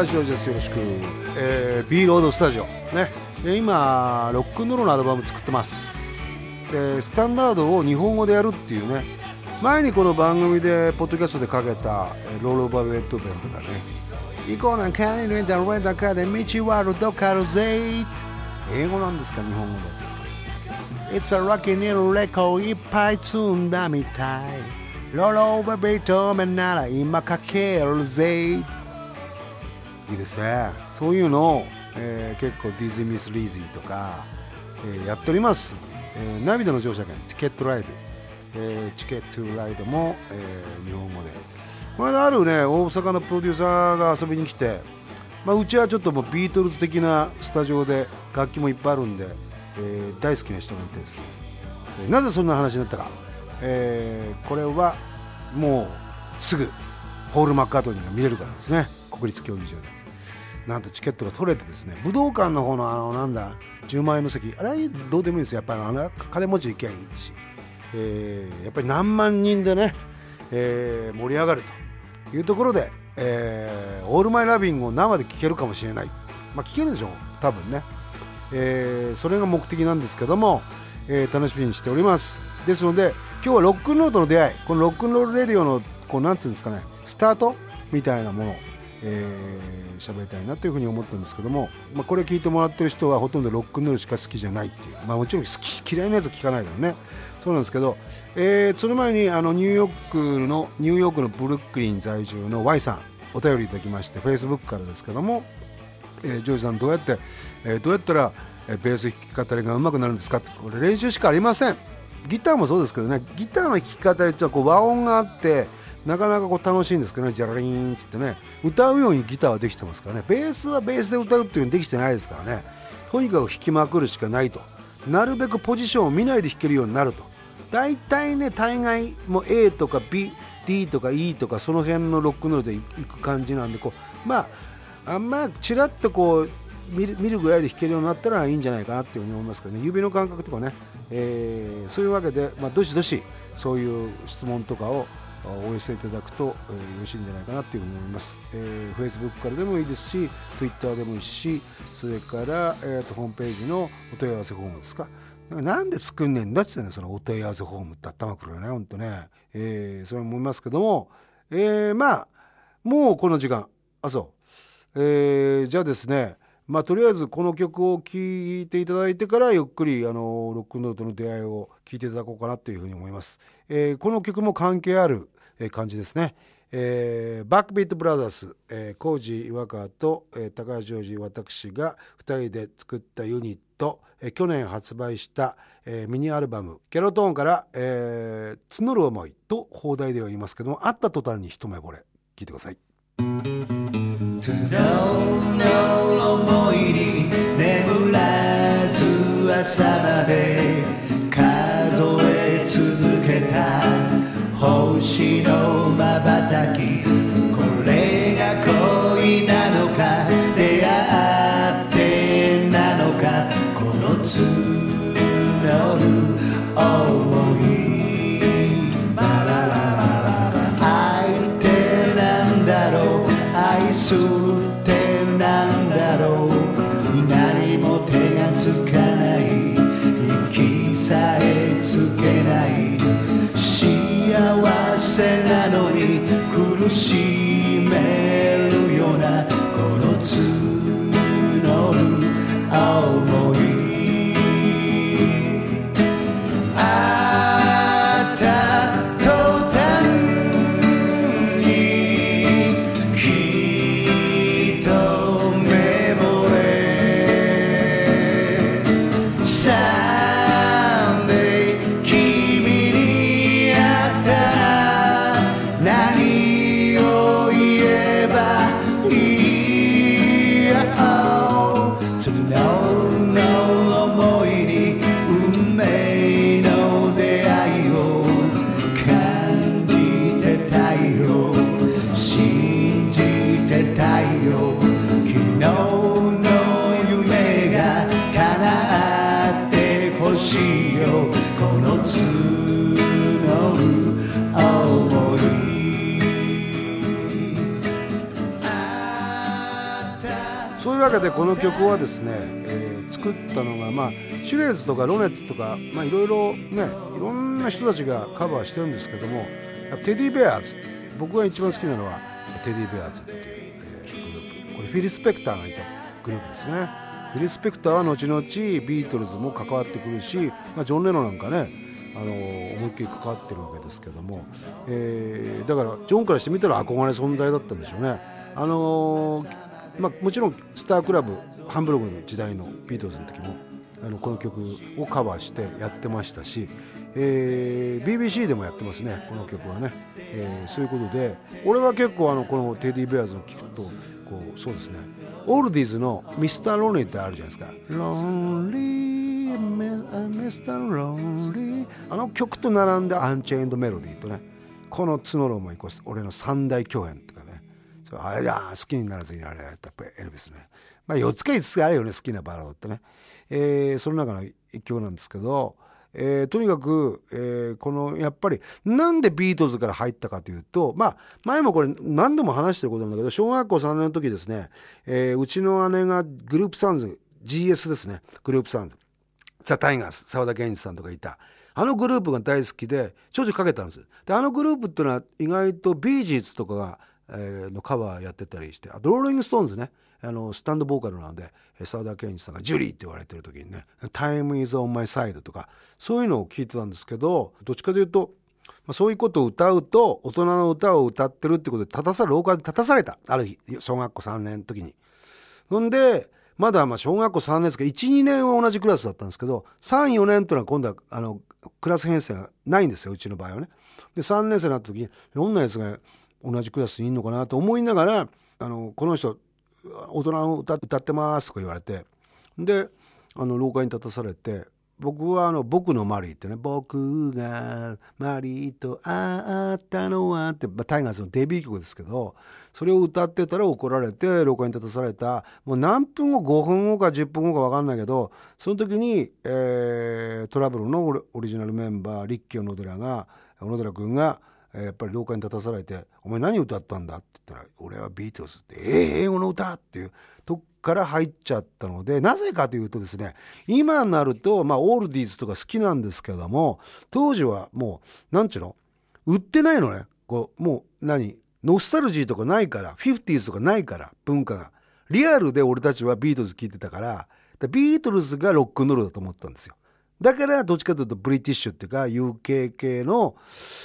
高橋洋二です。よろしく、えー、B ロードスタジオ。ね。今ロックンロールのアルバム作ってます。でスタンダードを日本語でやるっていうね。前にこの番組でポッドキャストでかけた「ロール・オーバー・ベッド・ベン」とかね「行こうなんかにレンタルレンタカーで道はるどかるぜ」英語なんですか日本語で It's a rocky little record いっぱい積んだみたい。ロール・オーバー・ベッド・ベンなら今かけるぜいいですね。そういうのを、えー、結構ディズニー・ミス・リーズィーとか、えー、やっております、えー、涙の乗車券チケットライド、えー、チケットライドも、えー、日本語で。この間あるね大阪のプロデューサーが遊びに来て、まあ、うちはちょっともうビートルズ的なスタジオで楽器もいっぱいあるんで、えー、大好きな人がいてですね、えー、なぜそんな話になったか、えー、これはもうすぐポール・マッカートニーが見れるからですね。国立競技場で。なんとチケットが取れてですね武道館の方のあのなんだ10万円の席あれどうでもいいですやっぱりあの金持ち行けばいいし、えー、やっぱり何万人でね、えー、盛り上がるというところで、えー、オールマイラビングを生で聴けるかもしれない。まあ聴けるでしょう。多分ね、えー、それが目的なんですけども、えー、楽しみにしております。ですので今日はロックンロードの出会いこのロックンロールレディオのこうなんていうんですかねスタートみたいなものえー、喋りたいなというふうに思ってるんですけども、まあ、これ聞いてもらってる人はほとんどロックンロールしか好きじゃないっていう、まあ、もちろん好き嫌いなやつ聞かないからね。そうなんですけど、えー、その前にあのニューヨークのニューヨークのブルックリン在住の Y さんお便りいただきましてフェイスブックからですけども、えー、ジョージさんどうやって、えー、どうやったら、ベース弾き語りが上手くなるんですかってこれ練習しかありません。ギターもそうですけどねギターの弾き語りってはこう和音があってなかなかこう楽しいんですけどねジャラリーンって言ってね。歌うようにギターはできてますからね。ベースはベースで歌うっていうのできてないですからね。とにかく弾きまくるしかないと。なるべくポジションを見ないで弾けるようになると。大体ね大概も A とか BD とか E とかその辺のロックノールでいく感じなんでこうまああんまちらっとこう見る見るぐらいで弾けるようになったらいいんじゃないかなっていうふうに思いますけどね。指の感覚とかね、えー、そういうわけで、まあ、どしどしそういう質問とかをお寄せいただくと、えー、よろしいんじゃないかなというふうに思います、えー、Facebook からでもいいですし Twitter でもいいしそれから、えーと、ホームページのお問い合わせフォームですか。なんで作んねんだっつってねそのお問い合わせフォームって頭くるよねほんとね、えー、それも思いますけども、えー、まあもうこの時間あそう、えー、じゃあですねまあ、とりあえずこの曲を聴いていただいてからゆっくりあのロックンロールとの出会いを聴いていただこうかなというふうに思います。えー、この曲も関係ある、感じですね。えー、バックビートブラザーズ、えー、コージ岩川と、えー、高橋ジョージ私が2人で作ったユニット、えー、去年発売した、えー、ミニアルバム「ケロトーン」から「えー、募る思い」と放題では言いますけども会った途端に一目惚れ聞いてください。思いに眠らず朝まで数え続けた星のまばたきこれが恋なのか出会ってなのかこの募る思いバララララ愛ってなんだろう愛するつかない息さえつけない幸せなのに苦しめるようなこの罪でこの曲はですね、えー、作ったのがまあシュレーズとかロネットとかまあいろいろねいろんな人たちがカバーしてるんですけどもテディベアーズ。僕が一番好きなのはテディベアーズっていう、えー、グループ。これフィリス・ペクターがいたグループですね。フィリス・ペクターは後々ビートルズも関わってくるし、まあ、ジョン・レノなんかねあの思いっきり関わってるわけですけども、えー、だからジョンからしてみたら憧れ存在だったんでしょうね。あのー、まあ、もちろんスタークラブハンブルグの時代のビートルズの時もあのこの曲をカバーしてやってましたし、えー、BBC でもやってますねこの曲はね、えー、そういうことで俺は結構あのこのテディ・ベアーズを聴くとこうそうですね。オールディーズの「ミスター・ロンリー」ってあるじゃないですか「ロンリーミスター・ロンリー」あの曲と並んで「アンチェインド・メロディー」とねこの角のもいこ俺の三大共演とか。ねあれだ好きにならずにあれやっぱりエルビスね。まあ4つか5つかあるよね好きなバラードってね、えー、その中の一曲なんですけどえー、とにかく、えー、このやっぱりなんでビートルズから入ったかというとまあ前もこれ何度も話してることなんだけど小学校3年の時ですね、えー、うちの姉がグループサウンズ GS ですね。グループサウンズ。ザ・タイガース沢田研二さんとかいた。あのグループが大好きでちょいちょいかけたんです。であのグループっていうのは意外とビージーズとかが、えー、のカバーやってたりしてあとローリング・ストーンズねあのスタンドボーカルなので沢田研二さんが「ジュリー」って言われてる時にね「Time is on my side」とかそういうのを聞いてたんですけどどっちかというとまあそういうことを歌うと大人の歌を歌ってるってことで立たさ廊下で立たされたある日小学校3年の時に。ほんでまだまあ小学校3年ですけど12年は同じクラスだったんですけど34年というのは今度はあのクラス編成がないんですようちの場合はね。で3年生になった時にどんなやつが同じクラスにいるのかなと思いながらあのこの人大人の歌歌ってます」とか言われてであの廊下に立たされて僕はあの「僕のマリー」ってね「僕がマリーと会ったのは」って、まあ、タイガースのデビュー曲ですけどそれを歌ってたら怒られて廊下に立たされた。もう何分後5分後か10分後か分かんないけどその時に、えー、トラブルのオリジナルメンバーリッキー小野寺が小野寺君が「やっぱり廊下に立たされて「お前何歌ったんだ?」って言ったら「俺はビートルズ」って「えー、英語の歌?」っていうとこから入っちゃったのでなぜかというとですね今になるとまあオールディーズとか好きなんですけども当時はもう何ちゅうの？売ってないのねこうもう何？ノスタルジーとかないからフィフティーズとかないから文化がリアルで俺たちはビートルズ聴いてたからビートルズがロックンロールだと思ったんですよだからどっちかというとブリティッシュっていうか UK 系の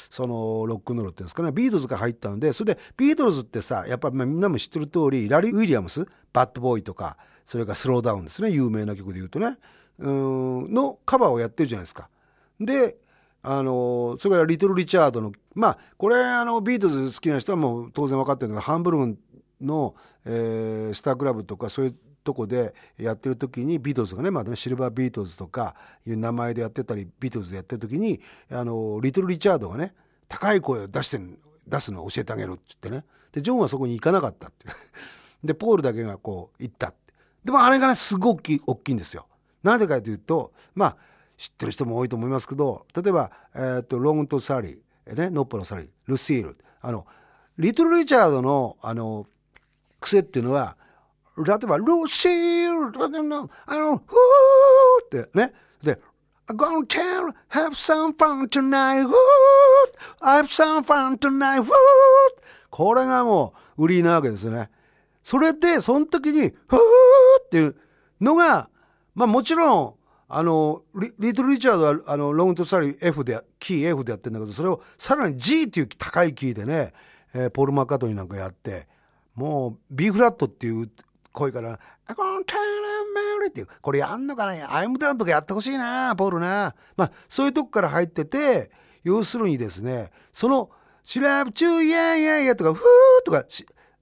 そのロックンロールっていうんですかね。ビートルズが入ったんでそれでビートルズってさやっぱりみんなも知ってる通りラリー・ウィリアムス Bad Boy とかそれから Slow Down ですね。有名な曲で言うとね。うんのカバーをやってるじゃないですか。であのそれからリトル・リチャードのまあこれあのビートルズ好きな人はもう当然分かってるんだけどハンブルグの、えー、スタークラブとかそういうとこでやってる時にビートルズがねまだねシルバービートルズとかいう名前でやってたりビートルズでやってる時にあのリトル・リチャードがね高い声を出して出すのを教えてあげるって言ってね。でジョンはそこに行かなかったってでポールだけがこう行ったって。でもあれがねすごく大きい大きいんですよ。なんでかというとまあ知ってる人も多いと思いますけど例えば、えーと、ロングトールサリー、ね、ノッポのサリールシール。あのリトル・リチャードのあの癖っていうのは例えば、ルーシール、あの、ふーってね。で、I'm gonna tell, have some fun tonight, ふー have some fun tonight, ふーこれがもう売りなわけですね。それで、その時に、ふーっていうのが、まあもちろん、あのリ、リトル・リチャードは、あの、ロングとサリー F で、キー F でやってんだけど、それをさらに G っていう高いキーでね、えー、ポール・マッカートニーなんかやって、もう B フラットっていう声から、あ、このタラメリっていう、これやんのかな？アイムダウンとかやってほしいな、ポールな。まあ、そういうとこから入ってて、要するにですね、その、シラブチューイヤイヤイヤとか、フーとか、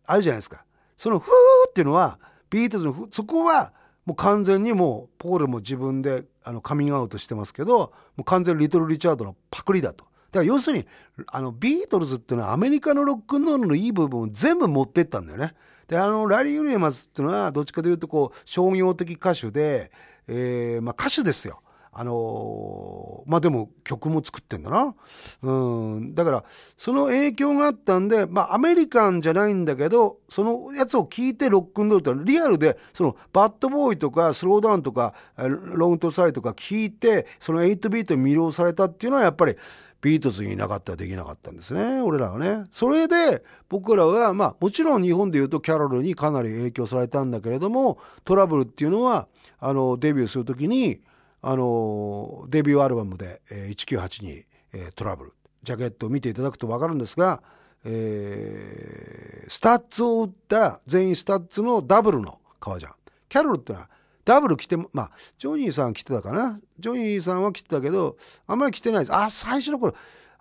あるじゃないですか。そのフーっていうのは、ビートルズのそこは、もう完全にもう、ポールも自分であのカミングアウトしてますけど、もう完全にリトル・リチャードのパクリだと。だから要するに、あの、ビートルズっていうのはアメリカのロックンロールのいい部分を全部持ってったんだよね。であのラリー・ウィリアムズっていうのはどっちかというとこう商業的歌手で、えーまあ、歌手ですよあのー、まあでも曲も作ってんだな。うん。だから、その影響があったんで、まあアメリカンじゃないんだけど、そのやつを聞いてロックンロールってリアルで、そのバッドボーイとかスローダウンとかロングトサイとか聞いて、その8ビートに魅了されたっていうのはやっぱり、ビートズにいなかったらできなかったんですね、俺らはね。それで、僕らは、まあ、もちろん日本で言うとキャロルにかなり影響されたんだけれども、トラブルっていうのは、あの、デビューするときに、あの、デビューアルバムで、えー、1982、えー、トラブル、ジャケットを見ていただくとわかるんですが、えー、スタッズを打った全員スタッズのダブルの革ジャン。キャロルってのはダブル着ても、まあ、ジョニーさん着てたかな。ジョニーさんは着てたけど、あんまり着てないです。あ、最初の頃、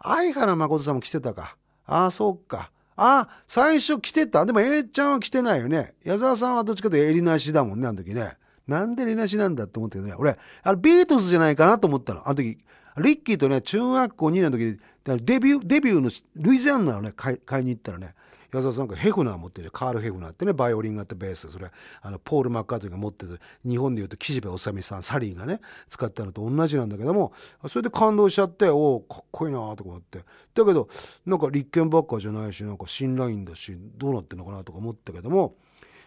相原誠さんも着てたか。あ、そうか。あ、最初着てた。でも A ちゃんは着てないよね。矢沢さんはどっちかというと襟なしだもんね、あの時ね。なんで襟なしなんだって思ったけどね。俺、あれビートルズじゃないかなと思ったの。あの時、リッキーとね、中学校2年の時デビュー、デビューのルイジアンナをね買い、買いに行ったらね、矢沢さんがヘフナー持ってるカール・ヘフナーってねバイオリンがあってベースそれあのポール・マッカートニーが持ってる日本でいうと岸辺治さんサリーがね使ったのと同じなんだけどもそれで感動しちゃっておおかっこいいなとか思ってだけどなんか立憲ばっかじゃないしなんか新ラインだしどうなってんのかなとか思ったけども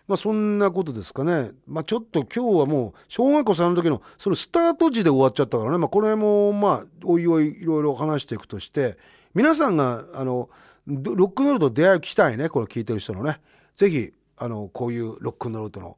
まあそんなことですかね。まあちょっと今日はもう小学校3の時のそのスタート時で終わっちゃったからね。まあこれもまあおいおいいろいろ話していくとして皆さんがあのロックンロールと出会いきたいねこれ聞いてる人のね。ぜひあのこういうロックンロールとの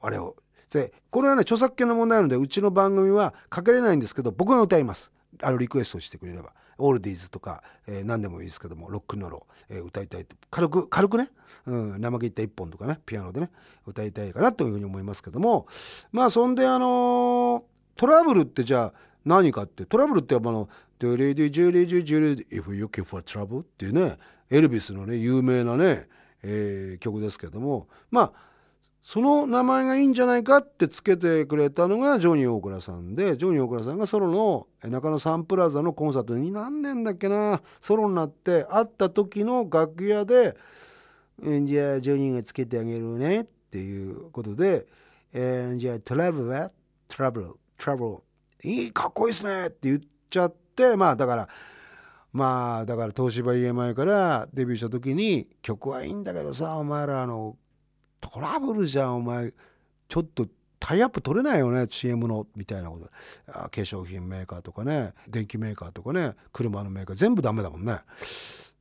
あれを。でこれはね著作権の問題なのでうちの番組はかけれないんですけど僕が歌います。あのリクエストしてくれれば。オールディーズとか、えー、何でもいいですけどもロックンロールを、えー、歌いたい軽く軽くね、うん、生切った一本とかねピアノでね歌いたいかなというふうに思いますけども。まあそんであのー、トラブルってじゃあ何かってトラブルってやっぱあのドゥリディジュリジュジュリ If you're looking for trouble っていうねエルビスのね有名なね、えー、曲ですけどもまあその名前がいいんじゃないかってつけてくれたのがジョニー大倉さんでジョニー大倉さんがソロの中野サンプラザのコンサートに何年だっけなソロになって会った時の楽屋で「じゃあジョニーがつけてあげるね」っていうことで「えー、じゃあトラブルは？トラブル。トラブル。いいかっこいいっすね」って言っちゃって。まあだからまあだから東芝 EMI からデビューした時に曲はいいんだけどさお前らあのトラブルじゃんお前ちょっとタイアップ取れないよね CM のみたいなこと化粧品メーカーとかね電気メーカーとかね車のメーカー全部ダメだもんね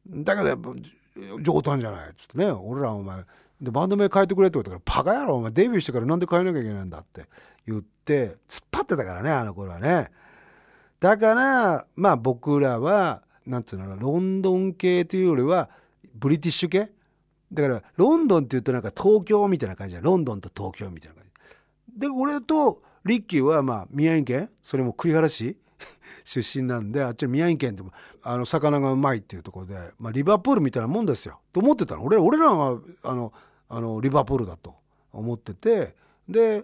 だけどやっぱ冗談じゃないっつってね俺らお前でバンド名変えてくれって言ったからバカ野郎お前デビューしてからなんで変えなきゃいけないんだって言って突っ張ってたからねあの頃はね。だからまあ僕らはなんつうのロンドン系というよりはブリティッシュ系？だからロンドンっていうとなんか東京みたいな感じでロンドンと東京みたいな感じ。で俺とリッキーはまあ宮城県？それも栗原市？出身なんであっちの宮城県でもあの魚がうまいっていうところで、まあ、リバプールみたいなもんですよ。と思ってたの。俺俺らはあのあのリバプールだと思っててで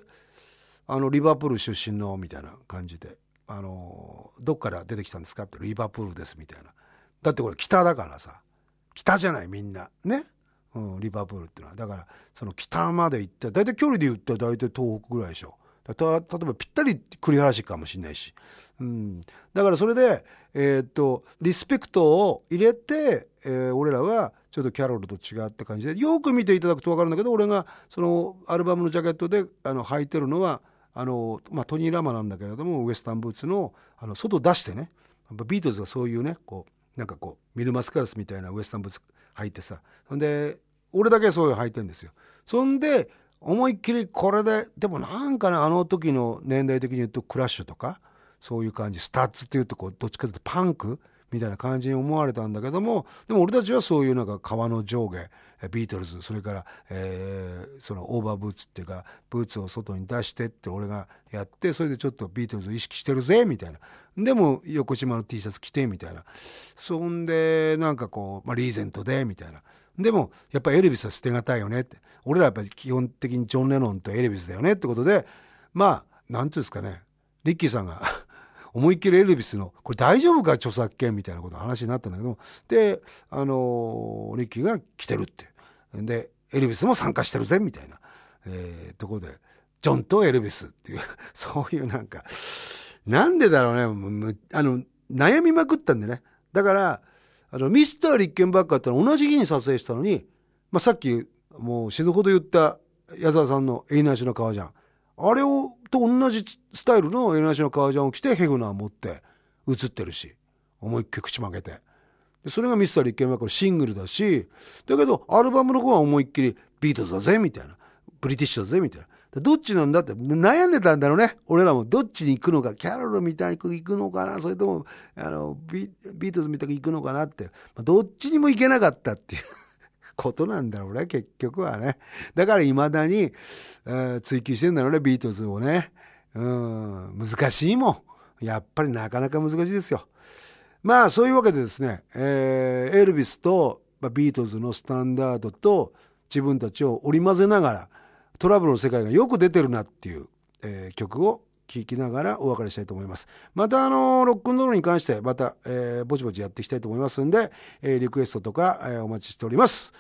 あのリバプール出身のみたいな感じであのどっから出てきたんですかってリバプールですみたいな。だってこれ北だからさ北じゃないみんな。ね、うん、リバプールっていうのは。だからその北まで行って大体距離で言ったら大体東北ぐらいでしょ。例えばぴったり栗原市かもしれないし、うん、だからそれで、えー、っとリスペクトを入れて、えー、俺らはちょっとキャロルと違った感じでよく見ていただくと分かるんだけど俺がそのアルバムのジャケットであの履いてるのはあの、まあ、トニー・ラマなんだけれどもウエスタンブーツのあの外出してねビートルズがそういうねこうなんかこうミル・マスカラスみたいなウエスタンブーツ履いてさそんで俺だけそういう履いてんですよ。そんで思いっきりこれででもなんかねあの時の年代的に言うとクラッシュとかそういう感じスタッズっていうとこうどっちかというとパンクみたいな感じに思われたんだけどもでも俺たちはそういうなんか革の上下ビートルズそれから、えー、そのオーバーブーツっていうかブーツを外に出してって俺がやってそれでちょっとビートルズを意識してるぜみたいな。でも横島の T シャツ着てみたいな。そんでなんかこう、まあ、リーゼントでみたいな。でもやっぱエルビスは捨てがたいよねって。俺らやっぱり基本的にジョン・レノンとエルビスだよねってことでまあなんていうんですかね。リッキーさんが思いっきりエルビスのこれ大丈夫か著作権みたいなこと話になったんだけどであのリッキーが来てるってでエルビスも参加してるぜみたいな、えー、ところでジョンとエルビスっていう そういうなんかなんでだろうね、あの、悩みまくったんでね。だから、あの、ミスター立憲ばっかって同じ日に撮影したのに、まあ、さっき、もう死ぬほど言った矢沢さんのエイナシの革ジャン。あれを、と同じスタイルのエイナシの革ジャンを着てヘグナー持って映ってるし、思いっきり口曲げて。でそれがミスター立憲ばっかのシングルだし、だけどアルバムの方は思いっきりビートルズだぜ、みたいな。ブリティッシュだぜ、みたいな。どっちなんだって悩んでたんだろうね。俺らもどっちに行くのか、キャロルみたいに行くのかな、それとも、あの、ビートルズみたいに行くのかなって、ま、どっちにも行けなかったっていうことなんだろうね、結局はね。だから未だに、えー、追求してんだろうね、ビートルズをね。うん、難しいもん。やっぱりなかなか難しいですよ。まあ、そういうわけでですね、えー、エルビスと、ま、ビートルズのスタンダードと自分たちを織り交ぜながら、トラブルの世界がよく出てるなっていう、えー、曲を聞きながらお別れしたいと思います。またあのロックンロールに関してまた、えー、ぼちぼちやっていきたいと思いますんで、えー、リクエストとか、えー、お待ちしております。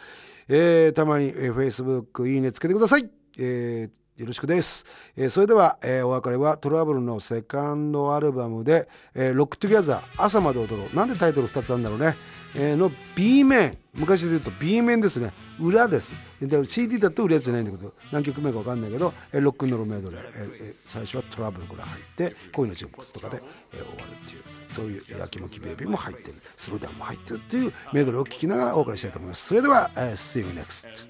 えー、たまに、えー、Facebook いいねつけてください。えーよろしくです。えー、それでは、えー、お別れはトラブルのセカンドアルバムで、えー、 Rock Together 朝まで踊ろう。なんでタイトル2つあるんだろうね。えー、の B 面。昔で言うと B 面ですね。裏です。で CD だと裏じゃないんだけど、何曲目か分かんないけど、えー、ロックンロールメドレー、えー、最初はトラブルから入って、恋の人物とかで、えー、終わるっていう、そういう焼きもきベイビーも入ってる、スローダウンも入ってるっていうメドレーを聴きながらお別れしたいと思います。それでは、えー、See you next.